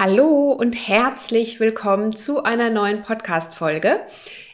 Hallo und herzlich willkommen zu einer neuen Podcast-Folge.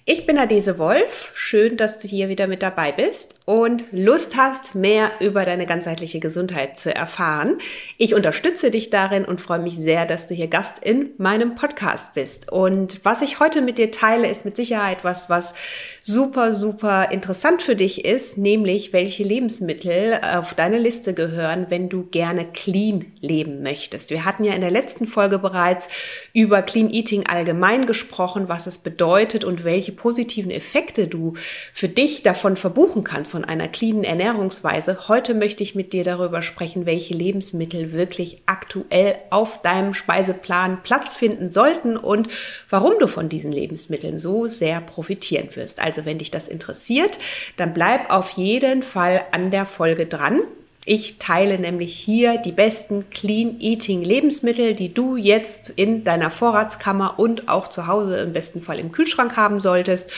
Ich bin Adese Wolf. Schön, dass du hier wieder mit dabei bist und Lust hast, mehr über deine ganzheitliche Gesundheit zu erfahren. Ich unterstütze dich darin und freue mich sehr, dass du hier Gast in meinem Podcast bist. Und was ich heute mit dir teile, ist mit Sicherheit was, was super, super interessant für dich ist, nämlich welche Lebensmittel auf deine Liste gehören, wenn du gerne clean leben möchtest. Wir hatten ja in der letzten Folge bereits über Clean Eating allgemein gesprochen, was es bedeutet und welche positiven Effekte du für dich davon verbuchen kannst, von einer cleanen Ernährungsweise. Heute möchte ich mit dir darüber sprechen, welche Lebensmittel wirklich aktuell auf deinem Speiseplan Platz finden sollten und warum du von diesen Lebensmitteln so sehr profitieren wirst. Also wenn dich das interessiert, dann bleib auf jeden Fall an der Folge dran. Ich teile nämlich hier die besten Clean Eating Lebensmittel, die du jetzt in deiner Vorratskammer und auch zu Hause im besten Fall im Kühlschrank haben solltest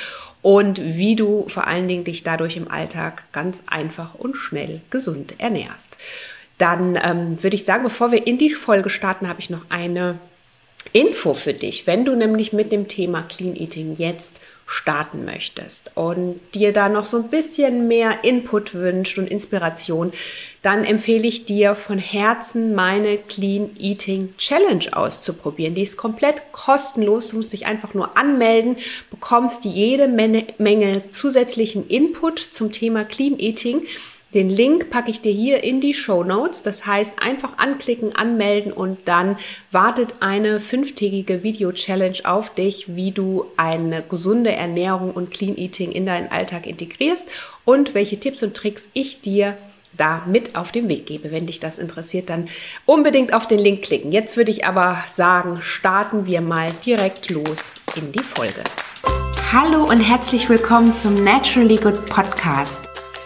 und wie du vor allen Dingen dich dadurch im Alltag ganz einfach und schnell gesund ernährst. Dann ähm, würde ich sagen, bevor wir in die Folge starten, habe ich noch eine Info für dich. Wenn du nämlich mit dem Thema Clean Eating jetzt starten möchtest und dir da noch so ein bisschen mehr Input wünscht und Inspiration, dann empfehle ich dir von Herzen meine Clean Eating Challenge auszuprobieren. Die ist komplett kostenlos. Du musst dich einfach nur anmelden, bekommst jede Menge, Menge zusätzlichen Input zum Thema Clean Eating den Link packe ich dir hier in die Show Notes. Das heißt, einfach anklicken, anmelden und dann wartet eine fünftägige Video-Challenge auf dich, wie du eine gesunde Ernährung und Clean Eating in deinen Alltag integrierst und welche Tipps und Tricks ich dir da mit auf den Weg gebe. Wenn dich das interessiert, dann unbedingt auf den Link klicken. Jetzt würde ich aber sagen, starten wir mal direkt los in die Folge. Hallo und herzlich willkommen zum Naturally Good Podcast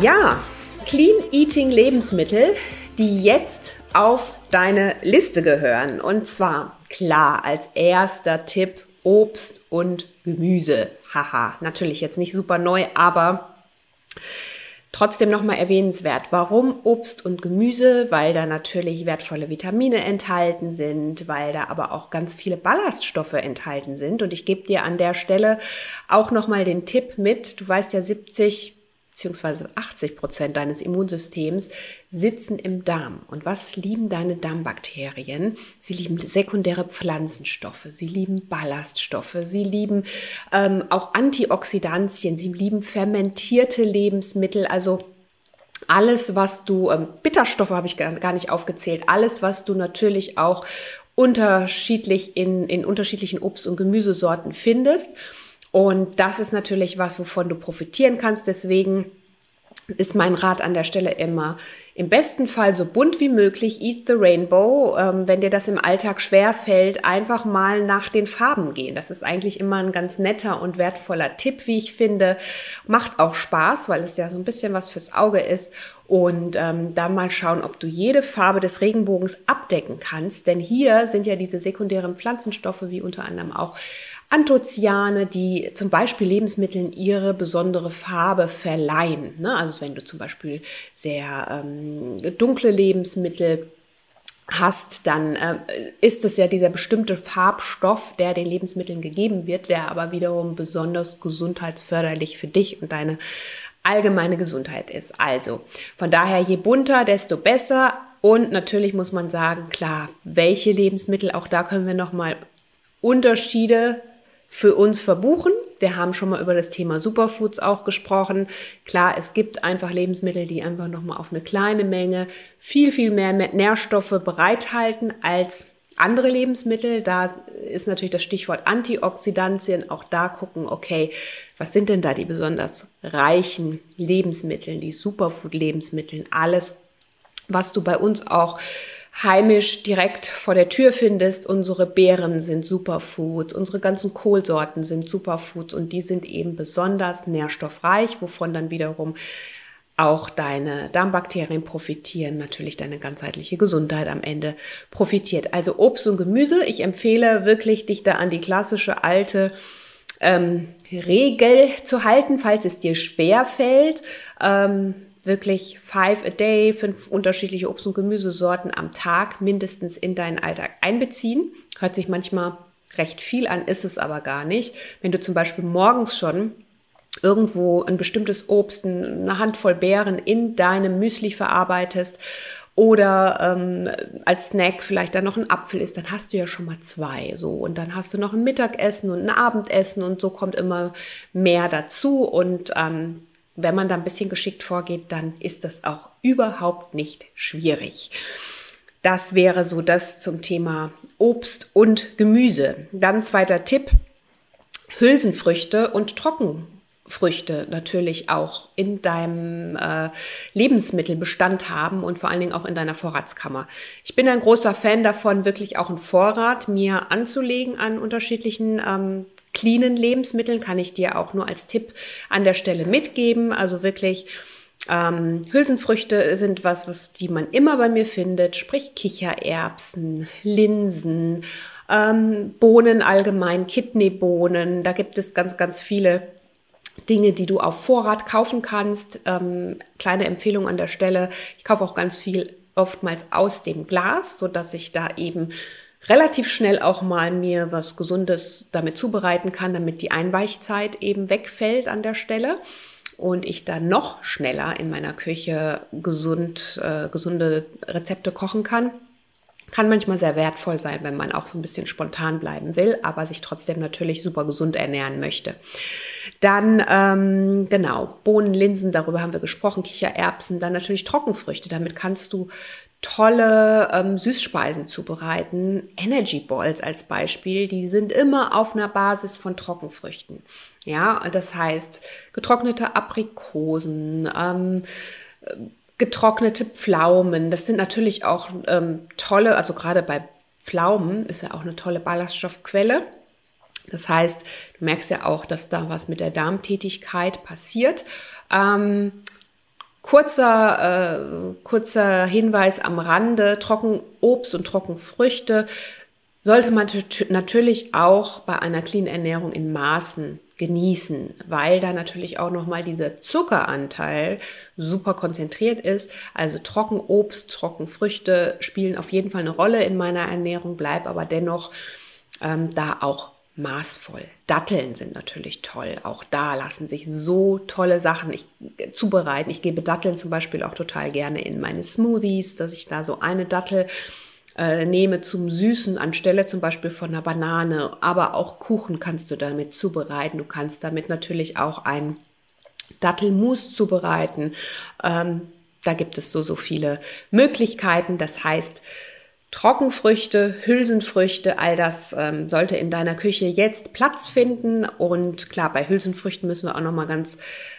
Ja, Clean Eating Lebensmittel, die jetzt auf deine Liste gehören. Und zwar klar als erster Tipp Obst und Gemüse. Haha, natürlich jetzt nicht super neu, aber Trotzdem nochmal erwähnenswert, warum Obst und Gemüse? Weil da natürlich wertvolle Vitamine enthalten sind, weil da aber auch ganz viele Ballaststoffe enthalten sind. Und ich gebe dir an der Stelle auch nochmal den Tipp mit. Du weißt ja, 70 beziehungsweise 80 Prozent deines Immunsystems sitzen im Darm. Und was lieben deine Darmbakterien? Sie lieben sekundäre Pflanzenstoffe, sie lieben Ballaststoffe, sie lieben ähm, auch Antioxidantien, sie lieben fermentierte Lebensmittel, also alles, was du, ähm, Bitterstoffe habe ich gar nicht aufgezählt, alles, was du natürlich auch unterschiedlich in, in unterschiedlichen Obst- und Gemüsesorten findest. Und das ist natürlich was, wovon du profitieren kannst. Deswegen ist mein Rat an der Stelle immer, im besten Fall so bunt wie möglich, eat the rainbow. Ähm, wenn dir das im Alltag schwer fällt, einfach mal nach den Farben gehen. Das ist eigentlich immer ein ganz netter und wertvoller Tipp, wie ich finde. Macht auch Spaß, weil es ja so ein bisschen was fürs Auge ist. Und ähm, dann mal schauen, ob du jede Farbe des Regenbogens abdecken kannst. Denn hier sind ja diese sekundären Pflanzenstoffe, wie unter anderem auch Anthocyane, die zum Beispiel Lebensmitteln ihre besondere Farbe verleihen. Ne? Also wenn du zum Beispiel sehr ähm, dunkle Lebensmittel hast, dann äh, ist es ja dieser bestimmte Farbstoff, der den Lebensmitteln gegeben wird, der aber wiederum besonders gesundheitsförderlich für dich und deine allgemeine Gesundheit ist. Also von daher, je bunter, desto besser. Und natürlich muss man sagen, klar, welche Lebensmittel, auch da können wir nochmal Unterschiede für uns verbuchen. Wir haben schon mal über das Thema Superfoods auch gesprochen. Klar, es gibt einfach Lebensmittel, die einfach nochmal auf eine kleine Menge viel, viel mehr Nährstoffe bereithalten als andere Lebensmittel. Da ist natürlich das Stichwort Antioxidantien. Auch da gucken, okay, was sind denn da die besonders reichen Lebensmittel, die Superfood-Lebensmittel, alles, was du bei uns auch heimisch direkt vor der Tür findest. Unsere Beeren sind Superfoods, unsere ganzen Kohlsorten sind Superfoods und die sind eben besonders nährstoffreich, wovon dann wiederum auch deine Darmbakterien profitieren, natürlich deine ganzheitliche Gesundheit am Ende profitiert. Also Obst und Gemüse. Ich empfehle wirklich, dich da an die klassische alte ähm, Regel zu halten, falls es dir schwer fällt. Ähm, wirklich five a day, fünf unterschiedliche Obst- und Gemüsesorten am Tag mindestens in deinen Alltag einbeziehen. Hört sich manchmal recht viel an, ist es aber gar nicht. Wenn du zum Beispiel morgens schon irgendwo ein bestimmtes Obst, eine Handvoll Beeren in deinem Müsli verarbeitest oder ähm, als Snack vielleicht dann noch ein Apfel ist, dann hast du ja schon mal zwei so und dann hast du noch ein Mittagessen und ein Abendessen und so kommt immer mehr dazu und ähm, wenn man da ein bisschen geschickt vorgeht, dann ist das auch überhaupt nicht schwierig. Das wäre so das zum Thema Obst und Gemüse. Dann zweiter Tipp, Hülsenfrüchte und Trocken Früchte natürlich auch in deinem äh, Lebensmittelbestand haben und vor allen Dingen auch in deiner Vorratskammer. Ich bin ein großer Fan davon, wirklich auch einen Vorrat mir anzulegen an unterschiedlichen ähm, cleanen Lebensmitteln. Kann ich dir auch nur als Tipp an der Stelle mitgeben. Also wirklich ähm, Hülsenfrüchte sind was, was die man immer bei mir findet, sprich Kichererbsen, Linsen, ähm, Bohnen allgemein, Kidneybohnen. Da gibt es ganz, ganz viele Dinge, die du auf Vorrat kaufen kannst. Ähm, kleine Empfehlung an der Stelle. Ich kaufe auch ganz viel oftmals aus dem Glas, so dass ich da eben relativ schnell auch mal mir was Gesundes damit zubereiten kann, damit die Einweichzeit eben wegfällt an der Stelle und ich dann noch schneller in meiner Küche gesund, äh, gesunde Rezepte kochen kann. Kann manchmal sehr wertvoll sein, wenn man auch so ein bisschen spontan bleiben will, aber sich trotzdem natürlich super gesund ernähren möchte. Dann, ähm, genau, Bohnen, Linsen, darüber haben wir gesprochen, Kichererbsen, dann natürlich Trockenfrüchte. Damit kannst du tolle ähm, Süßspeisen zubereiten. Energy Balls als Beispiel, die sind immer auf einer Basis von Trockenfrüchten. Ja, das heißt getrocknete Aprikosen, ähm, getrocknete Pflaumen. Das sind natürlich auch ähm, tolle, also gerade bei Pflaumen ist ja auch eine tolle Ballaststoffquelle. Das heißt, du merkst ja auch, dass da was mit der Darmtätigkeit passiert. Ähm, kurzer, äh, kurzer Hinweis am Rande, Trockenobst und Trockenfrüchte sollte man natürlich auch bei einer Clean Ernährung in Maßen genießen, weil da natürlich auch nochmal dieser Zuckeranteil super konzentriert ist. Also Trockenobst, Trockenfrüchte spielen auf jeden Fall eine Rolle in meiner Ernährung, bleib aber dennoch ähm, da auch maßvoll. Datteln sind natürlich toll. Auch da lassen sich so tolle Sachen ich, äh, zubereiten. Ich gebe Datteln zum Beispiel auch total gerne in meine Smoothies, dass ich da so eine Dattel äh, nehme zum Süßen anstelle zum Beispiel von einer Banane. Aber auch Kuchen kannst du damit zubereiten. Du kannst damit natürlich auch ein Dattelmus zubereiten. Ähm, da gibt es so, so viele Möglichkeiten. Das heißt, Trockenfrüchte, Hülsenfrüchte, all das ähm, sollte in deiner Küche jetzt Platz finden. Und klar, bei Hülsenfrüchten müssen wir auch noch mal ganz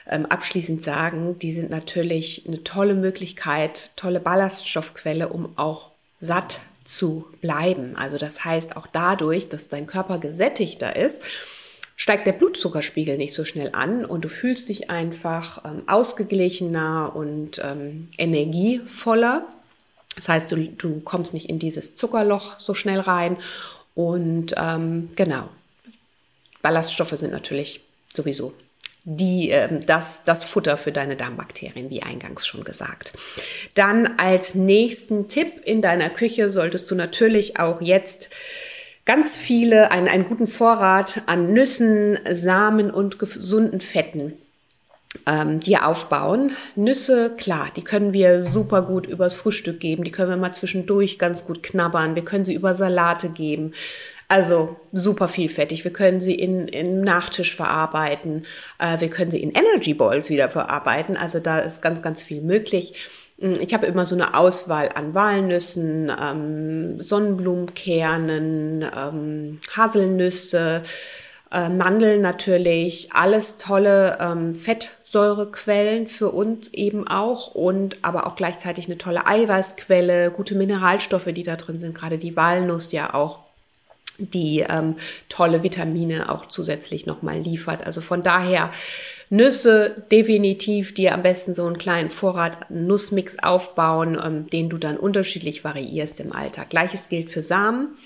ähm, abschließend sagen, die sind natürlich eine tolle Möglichkeit, tolle Ballaststoffquelle, um auch satt zu bleiben. Also das heißt, auch dadurch, dass dein Körper gesättigter ist, steigt der Blutzuckerspiegel nicht so schnell an und du fühlst dich einfach ähm, ausgeglichener und ähm, energievoller. Das heißt, du, du kommst nicht in dieses Zuckerloch so schnell rein. Und ähm, genau, Ballaststoffe sind natürlich sowieso die, äh, das, das Futter für deine Darmbakterien, wie eingangs schon gesagt. Dann als nächsten Tipp in deiner Küche solltest du natürlich auch jetzt ganz viele, einen, einen guten Vorrat an Nüssen, Samen und gesunden Fetten ähm, dir aufbauen. Nüsse, klar, die können wir super gut übers Frühstück geben. Die können wir mal zwischendurch ganz gut knabbern. Wir können sie über Salate geben. Also super vielfältig. Wir können sie in, in Nachtisch verarbeiten. Äh, wir können sie in Energy Balls wieder verarbeiten. Also da ist ganz, ganz viel möglich. Mm, ich habe immer so eine Auswahl an Walnüssen, ähm, Sonnenblumenkernen, ähm, Haselnüsse, äh, Mandeln natürlich, alles tolle ähm, Fettsäurequellen für uns eben auch und aber auch gleichzeitig eine tolle Eiweißquelle, gute Mineralstoffe, die da drin sind, gerade die Walnuss ja auch die ähm, tolle Vitamine auch zusätzlich nochmal liefert. Also von daher Nüsse definitiv dir am besten so einen kleinen Vorrat Nussmix aufbauen, ähm, den du dann unterschiedlich variierst im Alltag. Gleiches gilt für Samen.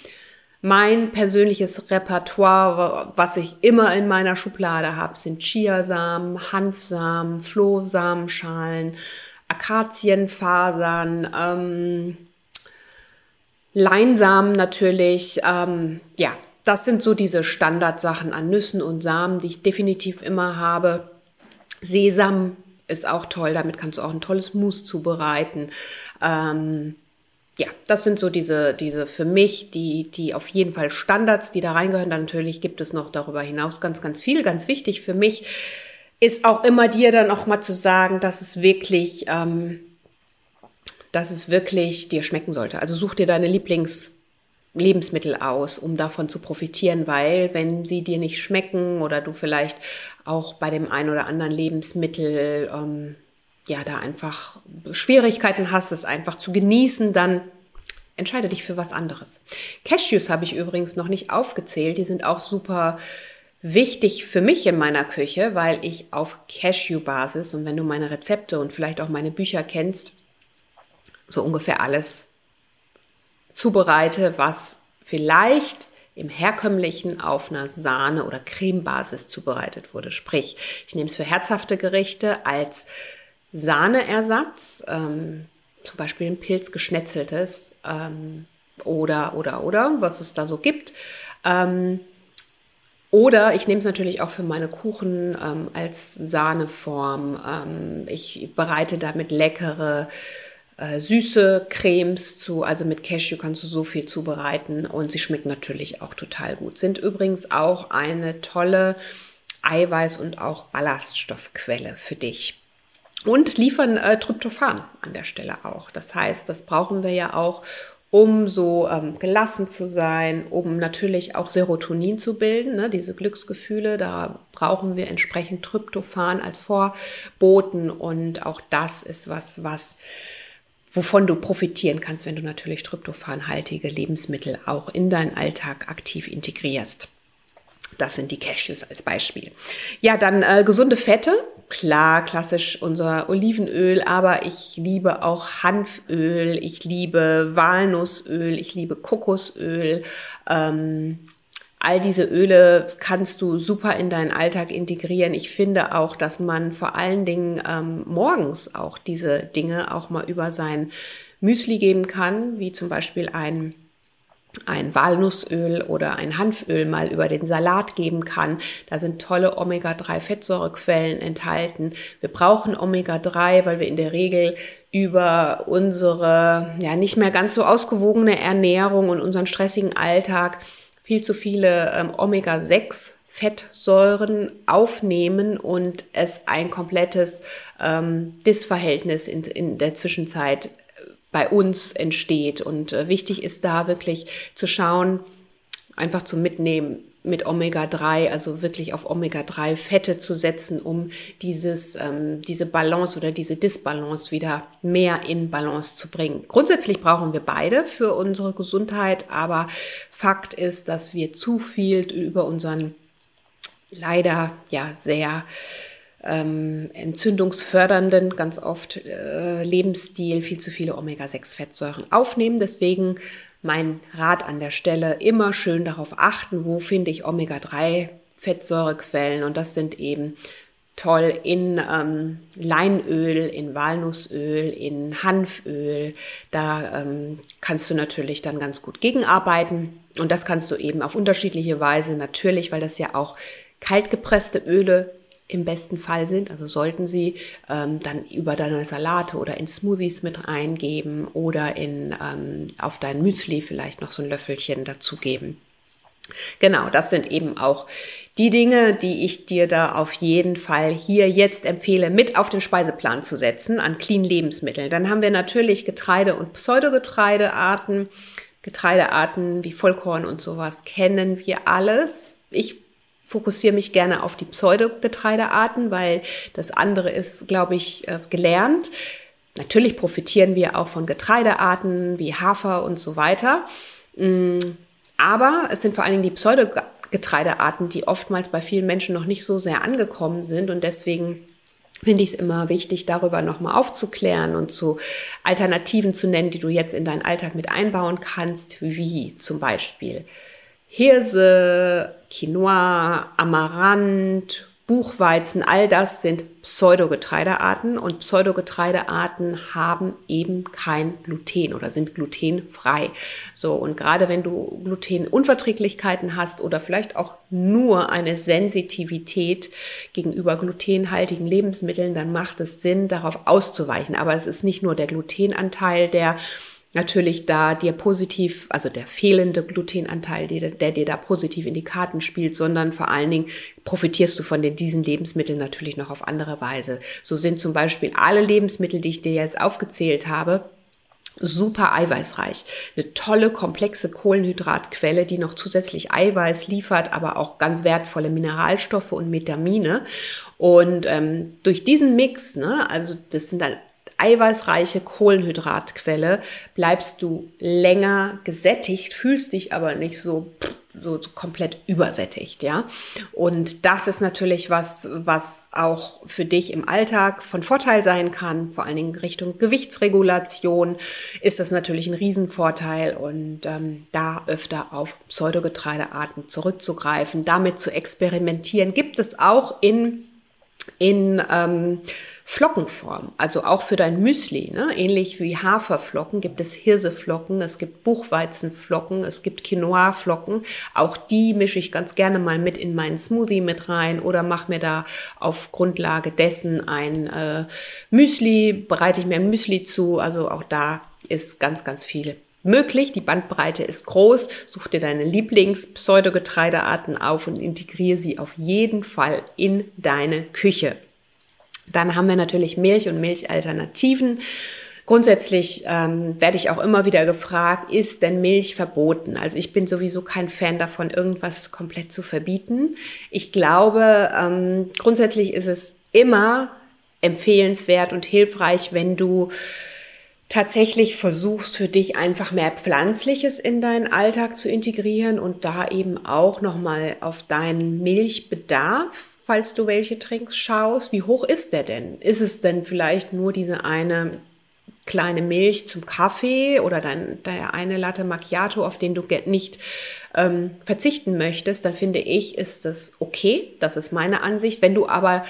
Mein persönliches Repertoire, was ich immer in meiner Schublade habe, sind Chiasamen, Hanfsamen, Flohsamenschalen, Akazienfasern, ähm, Leinsamen natürlich, ähm, ja, das sind so diese Standardsachen an Nüssen und Samen, die ich definitiv immer habe. Sesam ist auch toll, damit kannst du auch ein tolles Mousse zubereiten. Ähm, ja, das sind so diese, diese für mich, die, die auf jeden Fall Standards, die da reingehören. Dann natürlich gibt es noch darüber hinaus ganz, ganz viel. Ganz wichtig für mich ist auch immer dir dann auch mal zu sagen, dass es wirklich ähm, dass es wirklich dir schmecken sollte. Also such dir deine Lieblingslebensmittel aus, um davon zu profitieren, weil wenn sie dir nicht schmecken oder du vielleicht auch bei dem einen oder anderen Lebensmittel ähm, ja da einfach Schwierigkeiten hast, es einfach zu genießen, dann entscheide dich für was anderes. Cashews habe ich übrigens noch nicht aufgezählt, die sind auch super wichtig für mich in meiner Küche, weil ich auf Cashew-Basis und wenn du meine Rezepte und vielleicht auch meine Bücher kennst, so ungefähr alles zubereite, was vielleicht im herkömmlichen auf einer Sahne- oder Cremebasis zubereitet wurde. Sprich, ich nehme es für herzhafte Gerichte als Sahneersatz, ähm, zum Beispiel ein Pilz geschnetzeltes ähm, oder, oder, oder, was es da so gibt. Ähm, oder ich nehme es natürlich auch für meine Kuchen ähm, als Sahneform. Ähm, ich bereite damit leckere äh, süße Cremes zu. Also mit Cashew kannst du so viel zubereiten und sie schmecken natürlich auch total gut. Sind übrigens auch eine tolle Eiweiß- und auch Ballaststoffquelle für dich. Und liefern äh, Tryptophan an der Stelle auch. Das heißt, das brauchen wir ja auch, um so ähm, gelassen zu sein, um natürlich auch Serotonin zu bilden, ne, diese Glücksgefühle. Da brauchen wir entsprechend Tryptophan als Vorboten und auch das ist was, was wovon du profitieren kannst, wenn du natürlich tryptophanhaltige Lebensmittel auch in deinen Alltag aktiv integrierst. Das sind die Cashews als Beispiel. Ja, dann äh, gesunde Fette. Klar, klassisch unser Olivenöl, aber ich liebe auch Hanföl, ich liebe Walnussöl, ich liebe Kokosöl. Ähm, All diese Öle kannst du super in deinen Alltag integrieren. Ich finde auch, dass man vor allen Dingen ähm, morgens auch diese Dinge auch mal über sein Müsli geben kann, wie zum Beispiel ein ein Walnussöl oder ein Hanföl mal über den Salat geben kann. Da sind tolle Omega-3-Fettsäurequellen enthalten. Wir brauchen Omega-3, weil wir in der Regel über unsere ja nicht mehr ganz so ausgewogene Ernährung und unseren stressigen Alltag viel zu viele ähm, Omega-6 Fettsäuren aufnehmen und es ein komplettes ähm, Dysverhältnis in, in der Zwischenzeit bei uns entsteht. Und äh, wichtig ist da wirklich zu schauen, einfach zu mitnehmen, mit Omega-3, also wirklich auf Omega-3-Fette zu setzen, um dieses, ähm, diese Balance oder diese Disbalance wieder mehr in Balance zu bringen. Grundsätzlich brauchen wir beide für unsere Gesundheit, aber Fakt ist, dass wir zu viel über unseren leider ja sehr ähm, entzündungsfördernden, ganz oft äh, Lebensstil viel zu viele Omega-6-Fettsäuren aufnehmen. Deswegen mein Rat an der Stelle, immer schön darauf achten, wo finde ich Omega-3-Fettsäurequellen und das sind eben toll in ähm, Leinöl, in Walnussöl, in Hanföl. Da ähm, kannst du natürlich dann ganz gut gegenarbeiten und das kannst du eben auf unterschiedliche Weise natürlich, weil das ja auch kaltgepresste Öle im besten Fall sind, also sollten sie ähm, dann über deine Salate oder in Smoothies mit eingeben oder in, ähm, auf dein Müsli vielleicht noch so ein Löffelchen dazugeben. Genau, das sind eben auch die Dinge, die ich dir da auf jeden Fall hier jetzt empfehle, mit auf den Speiseplan zu setzen an clean Lebensmitteln. Dann haben wir natürlich Getreide- und Pseudogetreidearten. Getreidearten wie Vollkorn und sowas kennen wir alles. Ich fokussiere mich gerne auf die Pseudogetreidearten, weil das andere ist, glaube ich, äh, gelernt. Natürlich profitieren wir auch von Getreidearten wie Hafer und so weiter. Mm, aber es sind vor allen Dingen die Pseudogetreidearten, die oftmals bei vielen Menschen noch nicht so sehr angekommen sind und deswegen finde ich es immer wichtig, darüber nochmal aufzuklären und zu Alternativen zu nennen, die du jetzt in deinen Alltag mit einbauen kannst, wie zum Beispiel Hirse, Quinoa, Amaranth, Buchweizen, all das sind Pseudogetreidearten und Pseudogetreidearten haben eben kein Gluten oder sind glutenfrei. So, und gerade wenn du Glutenunverträglichkeiten hast oder vielleicht auch nur eine Sensitivität gegenüber glutenhaltigen Lebensmitteln, dann macht es Sinn, darauf auszuweichen. Aber es ist nicht nur der Glutenanteil, der natürlich da dir positiv, also der fehlende Glutenanteil, der, der, dir da positiv in die Karten spielt, sondern vor allen Dingen profitierst du von den, diesen Lebensmitteln natürlich noch auf andere Weise. So sind zum Beispiel alle Lebensmittel, die ich dir jetzt aufgezählt habe, super eiweißreich. Eine tolle, komplexe Kohlenhydratquelle, die noch zusätzlich Eiweiß liefert, aber auch ganz wertvolle Mineralstoffe und Vitamine. Und ähm, durch diesen Mix, ne, also das sind dann eiweißreiche Kohlenhydratquelle bleibst du länger gesättigt, fühlst dich aber nicht so so komplett übersättigt, ja. Und das ist natürlich was, was auch für dich im Alltag von Vorteil sein kann. Vor allen Dingen Richtung Gewichtsregulation ist das natürlich ein Riesenvorteil und ähm, da öfter auf Pseudogetreidearten zurückzugreifen, damit zu experimentieren, gibt es auch in in ähm, Flockenform, also auch für dein Müsli. Ne? Ähnlich wie Haferflocken gibt es Hirseflocken, es gibt Buchweizenflocken, es gibt Quinoa-Flocken. Auch die mische ich ganz gerne mal mit in meinen Smoothie mit rein oder mache mir da auf Grundlage dessen ein äh, Müsli, bereite ich mir ein Müsli zu. Also auch da ist ganz, ganz viel möglich. Die Bandbreite ist groß. Such dir deine Lieblings-Pseudogetreidearten auf und integriere sie auf jeden Fall in deine Küche. Dann haben wir natürlich Milch und Milchalternativen. Grundsätzlich ähm, werde ich auch immer wieder gefragt, ist denn Milch verboten? Also ich bin sowieso kein Fan davon, irgendwas komplett zu verbieten. Ich glaube, ähm, grundsätzlich ist es immer empfehlenswert und hilfreich, wenn du tatsächlich versuchst für dich einfach mehr Pflanzliches in deinen Alltag zu integrieren und da eben auch nochmal auf deinen Milchbedarf falls du welche trinkst, schaust, wie hoch ist der denn? Ist es denn vielleicht nur diese eine kleine Milch zum Kaffee oder dann der eine Latte Macchiato, auf den du nicht ähm, verzichten möchtest, dann finde ich, ist das okay. Das ist meine Ansicht. Wenn du aber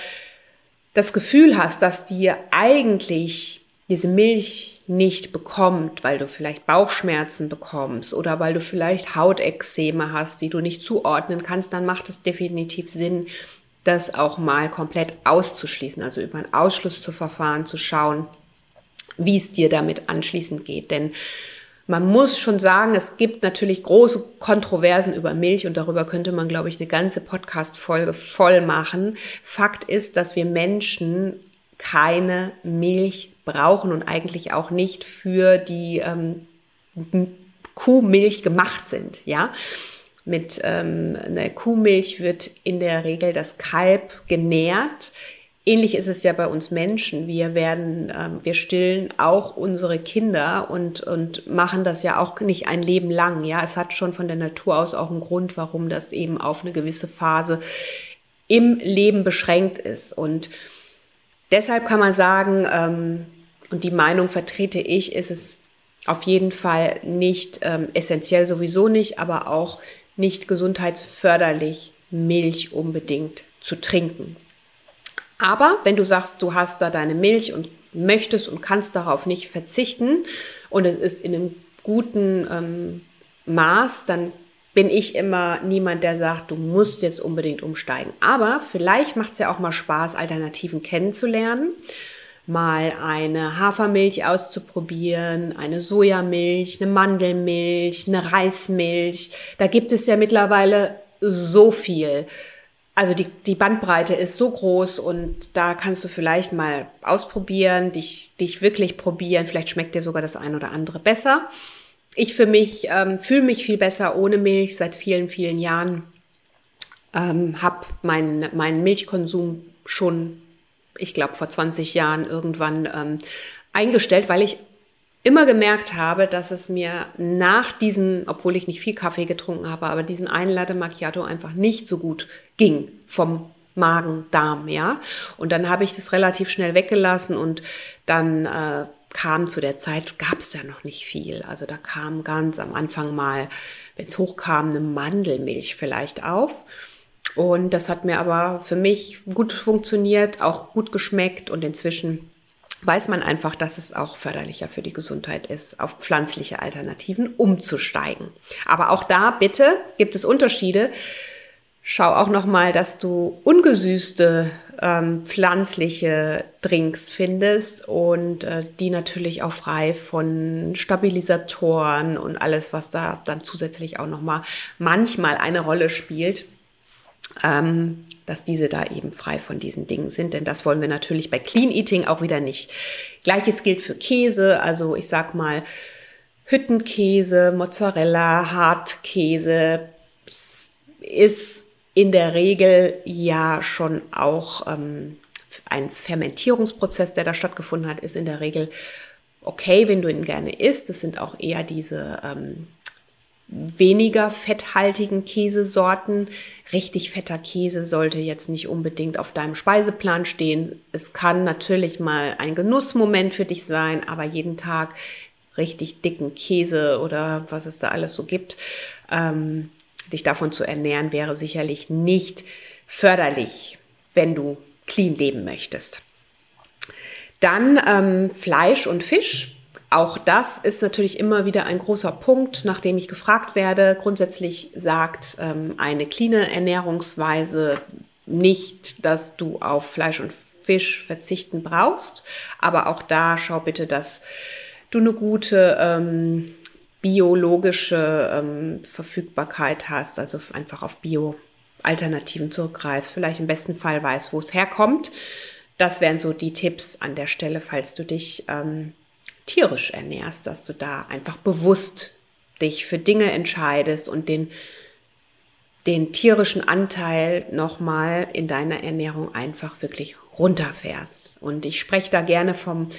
das Gefühl hast, dass dir eigentlich diese Milch nicht bekommt, weil du vielleicht Bauchschmerzen bekommst oder weil du vielleicht Hautexzeme hast, die du nicht zuordnen kannst, dann macht es definitiv Sinn, das auch mal komplett auszuschließen, also über ein Ausschluss zu verfahren, zu schauen, wie es dir damit anschließend geht. Denn man muss schon sagen, es gibt natürlich große Kontroversen über Milch und darüber könnte man, glaube ich, eine ganze Podcast-Folge voll machen. Fakt ist, dass wir Menschen keine Milch brauchen und eigentlich auch nicht für die ähm, Kuhmilch gemacht sind, ja. Mit ähm, einer Kuhmilch wird in der Regel das Kalb genährt. Ähnlich ist es ja bei uns Menschen. Wir werden, ähm, wir stillen auch unsere Kinder und, und machen das ja auch nicht ein Leben lang. Ja, es hat schon von der Natur aus auch einen Grund, warum das eben auf eine gewisse Phase im Leben beschränkt ist. Und deshalb kann man sagen, ähm, und die Meinung vertrete ich, ist es auf jeden Fall nicht ähm, essentiell sowieso nicht, aber auch nicht gesundheitsförderlich, Milch unbedingt zu trinken. Aber wenn du sagst, du hast da deine Milch und möchtest und kannst darauf nicht verzichten und es ist in einem guten ähm, Maß, dann bin ich immer niemand, der sagt, du musst jetzt unbedingt umsteigen. Aber vielleicht macht es ja auch mal Spaß, Alternativen kennenzulernen. Mal eine Hafermilch auszuprobieren, eine Sojamilch, eine Mandelmilch, eine Reismilch. Da gibt es ja mittlerweile so viel. Also die, die Bandbreite ist so groß und da kannst du vielleicht mal ausprobieren, dich, dich wirklich probieren. Vielleicht schmeckt dir sogar das ein oder andere besser. Ich für mich ähm, fühle mich viel besser ohne Milch seit vielen, vielen Jahren. Ähm, habe meinen mein Milchkonsum schon, ich glaube, vor 20 Jahren irgendwann ähm, eingestellt, weil ich immer gemerkt habe, dass es mir nach diesem, obwohl ich nicht viel Kaffee getrunken habe, aber diesem einen Macchiato einfach nicht so gut ging vom Magen, Darm, ja. Und dann habe ich das relativ schnell weggelassen und dann äh, kam zu der Zeit, gab es ja noch nicht viel. Also da kam ganz am Anfang mal, wenn es hochkam, eine Mandelmilch vielleicht auf. Und das hat mir aber für mich gut funktioniert, auch gut geschmeckt und inzwischen weiß man einfach, dass es auch förderlicher für die Gesundheit ist, auf pflanzliche Alternativen umzusteigen. Aber auch da bitte gibt es Unterschiede. Schau auch noch mal, dass du ungesüßte ähm, pflanzliche Drinks findest und äh, die natürlich auch frei von Stabilisatoren und alles, was da dann zusätzlich auch noch mal manchmal eine Rolle spielt ähm, dass diese da eben frei von diesen Dingen sind. Denn das wollen wir natürlich bei Clean Eating auch wieder nicht. Gleiches gilt für Käse. Also ich sag mal, Hüttenkäse, Mozzarella, Hartkäse ist in der Regel ja schon auch ähm, ein Fermentierungsprozess, der da stattgefunden hat, ist in der Regel okay, wenn du ihn gerne isst. Das sind auch eher diese ähm, weniger fetthaltigen Käsesorten. Richtig fetter Käse sollte jetzt nicht unbedingt auf deinem Speiseplan stehen. Es kann natürlich mal ein Genussmoment für dich sein, aber jeden Tag richtig dicken Käse oder was es da alles so gibt, ähm, dich davon zu ernähren, wäre sicherlich nicht förderlich, wenn du clean leben möchtest. Dann ähm, Fleisch und Fisch auch das ist natürlich immer wieder ein großer Punkt, nachdem ich gefragt werde. Grundsätzlich sagt ähm, eine clean Ernährungsweise nicht, dass du auf Fleisch und Fisch verzichten brauchst. Aber auch da schau bitte, dass du eine gute ähm, biologische ähm, Verfügbarkeit hast, also einfach auf Bio-Alternativen zurückgreifst, vielleicht im besten Fall weißt, wo es herkommt. Das wären so die Tipps an der Stelle, falls du dich ähm, tierisch ernährst, dass du da einfach bewusst dich für Dinge entscheidest und den, den tierischen Anteil nochmal in deiner Ernährung einfach wirklich runterfährst. Und ich spreche da gerne vom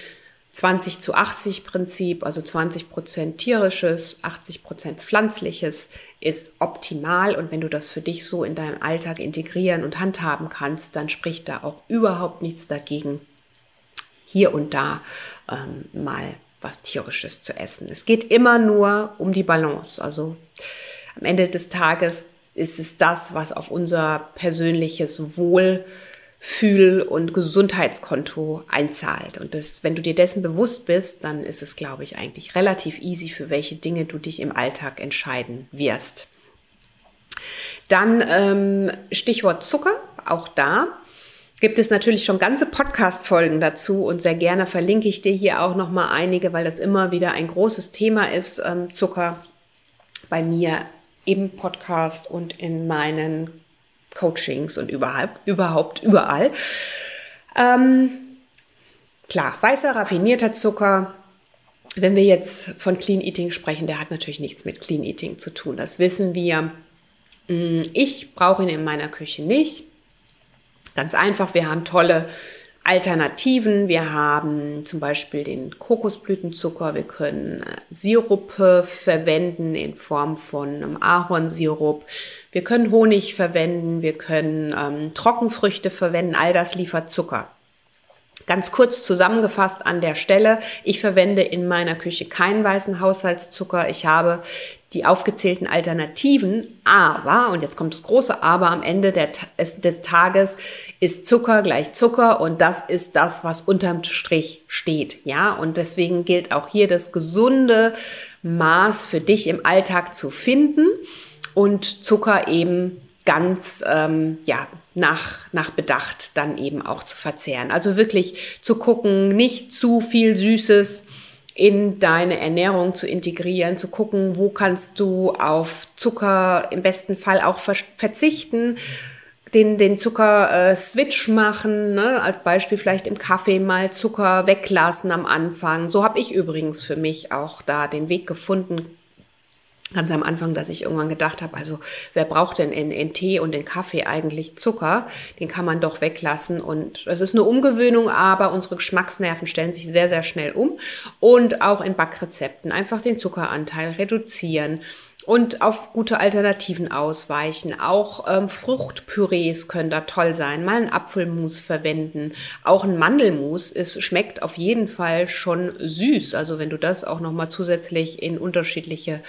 20 zu 80 Prinzip, also 20 Prozent tierisches, 80 Prozent pflanzliches ist optimal. Und wenn du das für dich so in deinem Alltag integrieren und handhaben kannst, dann spricht da auch überhaupt nichts dagegen, hier und da ähm, mal was tierisches zu essen. Es geht immer nur um die Balance. Also am Ende des Tages ist es das, was auf unser persönliches Wohlfühl- und Gesundheitskonto einzahlt. Und das, wenn du dir dessen bewusst bist, dann ist es, glaube ich, eigentlich relativ easy, für welche Dinge du dich im Alltag entscheiden wirst. Dann ähm, Stichwort Zucker, auch da gibt es natürlich schon ganze Podcast-Folgen dazu und sehr gerne verlinke ich dir hier auch noch mal einige, weil das immer wieder ein großes Thema ist, ähm, Zucker bei mir im Podcast und in meinen Coachings und überhaupt, überhaupt überall. Ähm, klar, weißer, raffinierter Zucker. Wenn wir jetzt von Clean Eating sprechen, der hat natürlich nichts mit Clean Eating zu tun. Das wissen wir. Mm, ich brauche ihn in meiner Küche nicht. Ganz einfach, wir haben tolle Alternativen. Wir haben zum Beispiel den Kokosblütenzucker. Wir können äh, Sirupe verwenden in Form von einem Ahornsirup. Wir können Honig verwenden. Wir können ähm, Trockenfrüchte verwenden. All das liefert Zucker. Ganz kurz zusammengefasst an der Stelle, ich verwende in meiner Küche keinen weißen Haushaltszucker. Ich habe die aufgezählten Alternativen, aber, und jetzt kommt das große Aber, am Ende der, des Tages ist Zucker gleich Zucker und das ist das, was unterm Strich steht. Ja, und deswegen gilt auch hier das gesunde Maß für dich im Alltag zu finden und Zucker eben ganz, ähm, ja, nach, nach Bedacht dann eben auch zu verzehren. Also wirklich zu gucken, nicht zu viel Süßes in deine Ernährung zu integrieren, zu gucken, wo kannst du auf Zucker im besten Fall auch verzichten, den, den Zucker-Switch äh, machen, ne? als Beispiel vielleicht im Kaffee mal Zucker weglassen am Anfang. So habe ich übrigens für mich auch da den Weg gefunden, ganz am Anfang, dass ich irgendwann gedacht habe, also wer braucht denn in, in Tee und in Kaffee eigentlich Zucker? Den kann man doch weglassen und es ist eine Umgewöhnung, aber unsere Geschmacksnerven stellen sich sehr, sehr schnell um und auch in Backrezepten einfach den Zuckeranteil reduzieren und auf gute Alternativen ausweichen. Auch ähm, Fruchtpürees können da toll sein. Mal ein Apfelmus verwenden. Auch ein Mandelmus ist, schmeckt auf jeden Fall schon süß. Also wenn du das auch nochmal zusätzlich in unterschiedliche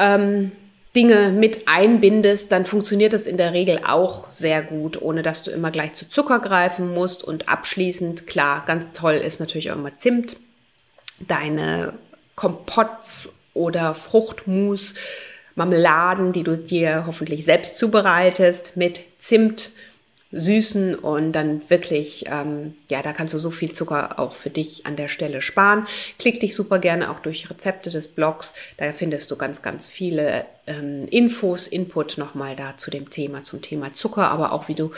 ähm, Dinge mit einbindest, dann funktioniert das in der Regel auch sehr gut, ohne dass du immer gleich zu Zucker greifen musst. Und abschließend, klar, ganz toll ist natürlich auch immer Zimt. Deine Kompotts oder Fruchtmus, Marmeladen, die du dir hoffentlich selbst zubereitest mit Zimt süßen und dann wirklich, ähm, ja, da kannst du so viel Zucker auch für dich an der Stelle sparen. Klick dich super gerne auch durch Rezepte des Blogs. Da findest du ganz, ganz viele ähm, Infos, Input nochmal da zu dem Thema, zum Thema Zucker, aber auch wie du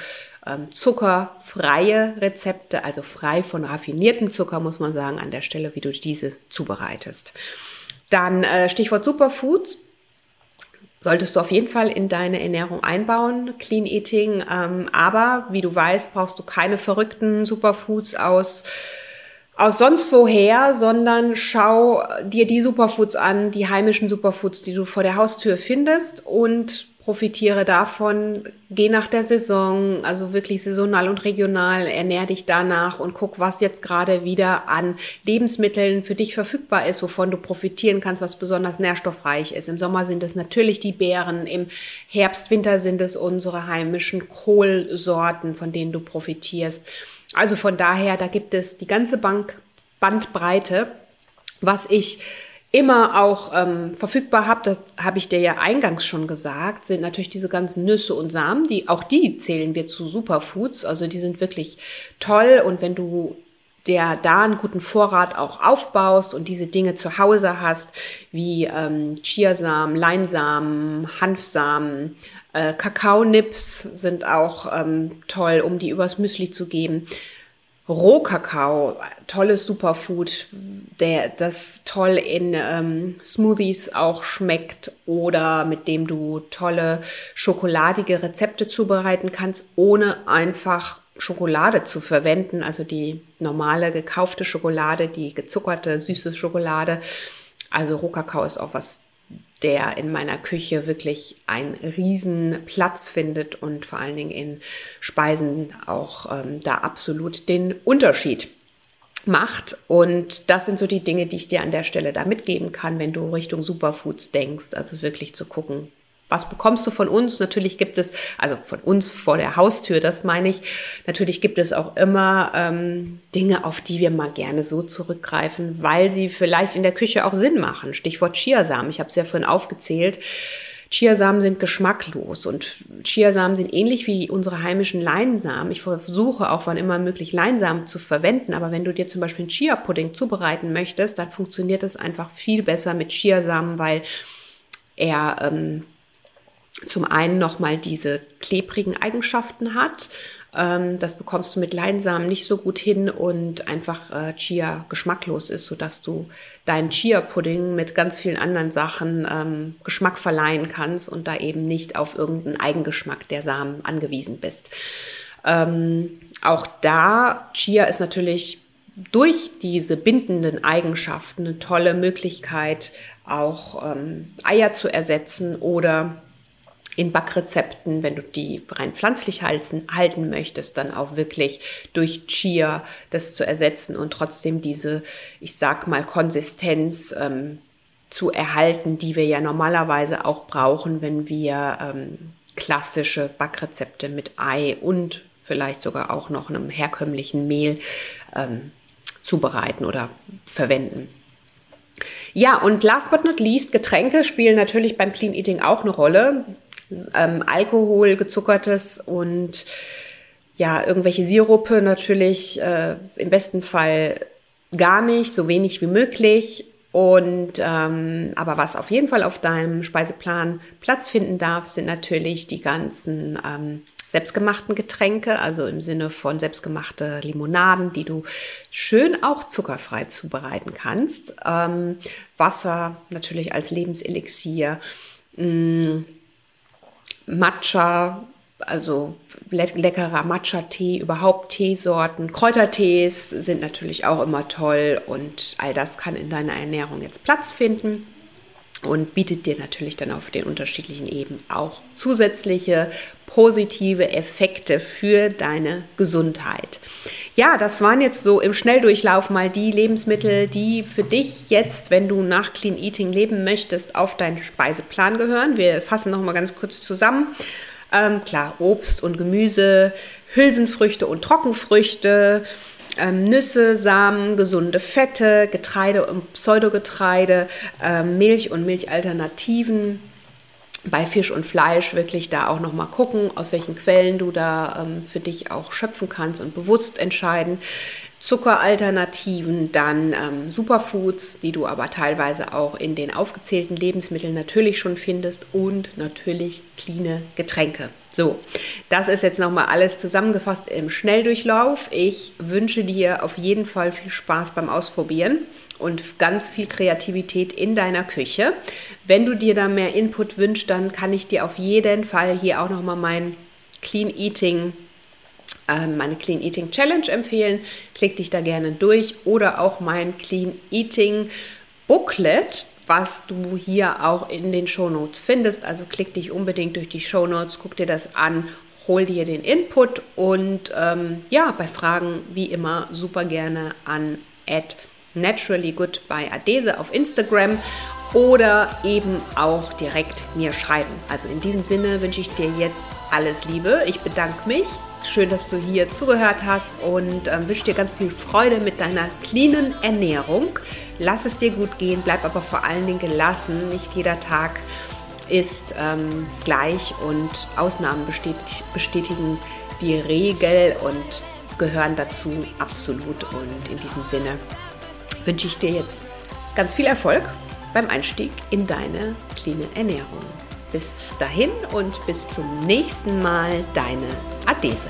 ähm, zuckerfreie Rezepte, also frei von raffiniertem Zucker, muss man sagen, an der Stelle, wie du diese zubereitest. Dann äh, Stichwort Superfoods solltest du auf jeden Fall in deine Ernährung einbauen, Clean Eating. Ähm, aber wie du weißt, brauchst du keine verrückten Superfoods aus aus sonst woher, sondern schau dir die Superfoods an, die heimischen Superfoods, die du vor der Haustür findest und profitiere davon, geh nach der Saison, also wirklich saisonal und regional, ernähr dich danach und guck, was jetzt gerade wieder an Lebensmitteln für dich verfügbar ist, wovon du profitieren kannst, was besonders nährstoffreich ist. Im Sommer sind es natürlich die Beeren, im Herbst, Winter sind es unsere heimischen Kohlsorten, von denen du profitierst. Also von daher, da gibt es die ganze Bank, Bandbreite, was ich immer auch ähm, verfügbar habe, das habe ich dir ja eingangs schon gesagt, sind natürlich diese ganzen Nüsse und Samen, die auch die zählen wir zu Superfoods, also die sind wirklich toll und wenn du der da einen guten Vorrat auch aufbaust und diese Dinge zu Hause hast, wie ähm, Chiasamen, Leinsamen, Hanfsamen, äh, Kakaonips sind auch ähm, toll, um die übers Müsli zu geben. Rohkakao, tolles Superfood, der das toll in ähm, Smoothies auch schmeckt oder mit dem du tolle schokoladige Rezepte zubereiten kannst, ohne einfach Schokolade zu verwenden, also die normale gekaufte Schokolade, die gezuckerte süße Schokolade. Also Rohkakao ist auch was der in meiner Küche wirklich einen riesen Platz findet und vor allen Dingen in Speisen auch ähm, da absolut den Unterschied macht. Und das sind so die Dinge, die ich dir an der Stelle da mitgeben kann, wenn du Richtung Superfoods denkst. Also wirklich zu gucken, was bekommst du von uns? Natürlich gibt es, also von uns vor der Haustür, das meine ich. Natürlich gibt es auch immer ähm, Dinge, auf die wir mal gerne so zurückgreifen, weil sie vielleicht in der Küche auch Sinn machen. Stichwort Chiasamen. Ich habe es ja vorhin aufgezählt. Chiasamen sind geschmacklos und Chiasamen sind ähnlich wie unsere heimischen Leinsamen. Ich versuche auch wann immer möglich Leinsamen zu verwenden, aber wenn du dir zum Beispiel einen Chia-Pudding zubereiten möchtest, dann funktioniert es einfach viel besser mit Chiasamen, weil er ähm, zum einen nochmal diese klebrigen Eigenschaften hat. Ähm, das bekommst du mit Leinsamen nicht so gut hin und einfach äh, Chia geschmacklos ist, sodass du deinen Chia-Pudding mit ganz vielen anderen Sachen ähm, Geschmack verleihen kannst und da eben nicht auf irgendeinen Eigengeschmack der Samen angewiesen bist. Ähm, auch da, Chia ist natürlich durch diese bindenden Eigenschaften eine tolle Möglichkeit, auch ähm, Eier zu ersetzen oder in Backrezepten, wenn du die rein pflanzlich halten, halten möchtest, dann auch wirklich durch Chia das zu ersetzen und trotzdem diese, ich sag mal, Konsistenz ähm, zu erhalten, die wir ja normalerweise auch brauchen, wenn wir ähm, klassische Backrezepte mit Ei und vielleicht sogar auch noch einem herkömmlichen Mehl ähm, zubereiten oder verwenden. Ja, und last but not least, Getränke spielen natürlich beim Clean Eating auch eine Rolle. Ähm, Alkohol, gezuckertes und ja, irgendwelche Sirupe natürlich äh, im besten Fall gar nicht, so wenig wie möglich. Und ähm, aber was auf jeden Fall auf deinem Speiseplan Platz finden darf, sind natürlich die ganzen ähm, selbstgemachten Getränke, also im Sinne von selbstgemachte Limonaden, die du schön auch zuckerfrei zubereiten kannst. Ähm, Wasser natürlich als Lebenselixier. Mh, mm, Matcha, also le leckerer Matcha-Tee, überhaupt Teesorten. Kräutertees sind natürlich auch immer toll und all das kann in deiner Ernährung jetzt Platz finden und bietet dir natürlich dann auf den unterschiedlichen Ebenen auch zusätzliche positive Effekte für deine Gesundheit. Ja, das waren jetzt so im Schnelldurchlauf mal die Lebensmittel, die für dich jetzt, wenn du nach Clean Eating leben möchtest, auf deinen Speiseplan gehören. Wir fassen noch mal ganz kurz zusammen. Ähm, klar, Obst und Gemüse, Hülsenfrüchte und Trockenfrüchte, ähm, Nüsse, Samen, gesunde Fette, Getreide und Pseudogetreide, ähm, Milch und Milchalternativen. Bei Fisch und Fleisch wirklich da auch nochmal gucken, aus welchen Quellen du da ähm, für dich auch schöpfen kannst und bewusst entscheiden. Zuckeralternativen, dann ähm, Superfoods, die du aber teilweise auch in den aufgezählten Lebensmitteln natürlich schon findest und natürlich cleane Getränke. So, das ist jetzt nochmal alles zusammengefasst im Schnelldurchlauf. Ich wünsche dir auf jeden Fall viel Spaß beim Ausprobieren und ganz viel Kreativität in deiner Küche. Wenn du dir da mehr Input wünschst, dann kann ich dir auf jeden Fall hier auch nochmal mein Clean Eating ähm, meine Clean Eating Challenge empfehlen. Klick dich da gerne durch oder auch mein Clean Eating Booklet, was du hier auch in den Show Notes findest. Also klick dich unbedingt durch die Show Notes, guck dir das an, hol dir den Input und ähm, ja, bei Fragen wie immer super gerne an naturally good by Adese auf Instagram oder eben auch direkt mir schreiben. Also in diesem Sinne wünsche ich dir jetzt alles Liebe. Ich bedanke mich. Schön, dass du hier zugehört hast und äh, wünsche dir ganz viel Freude mit deiner cleanen Ernährung. Lass es dir gut gehen, bleib aber vor allen Dingen gelassen. Nicht jeder Tag ist ähm, gleich und Ausnahmen bestätigen die Regel und gehören dazu absolut. Und in diesem Sinne wünsche ich dir jetzt ganz viel Erfolg beim Einstieg in deine cleane Ernährung. Bis dahin und bis zum nächsten Mal, deine Adese.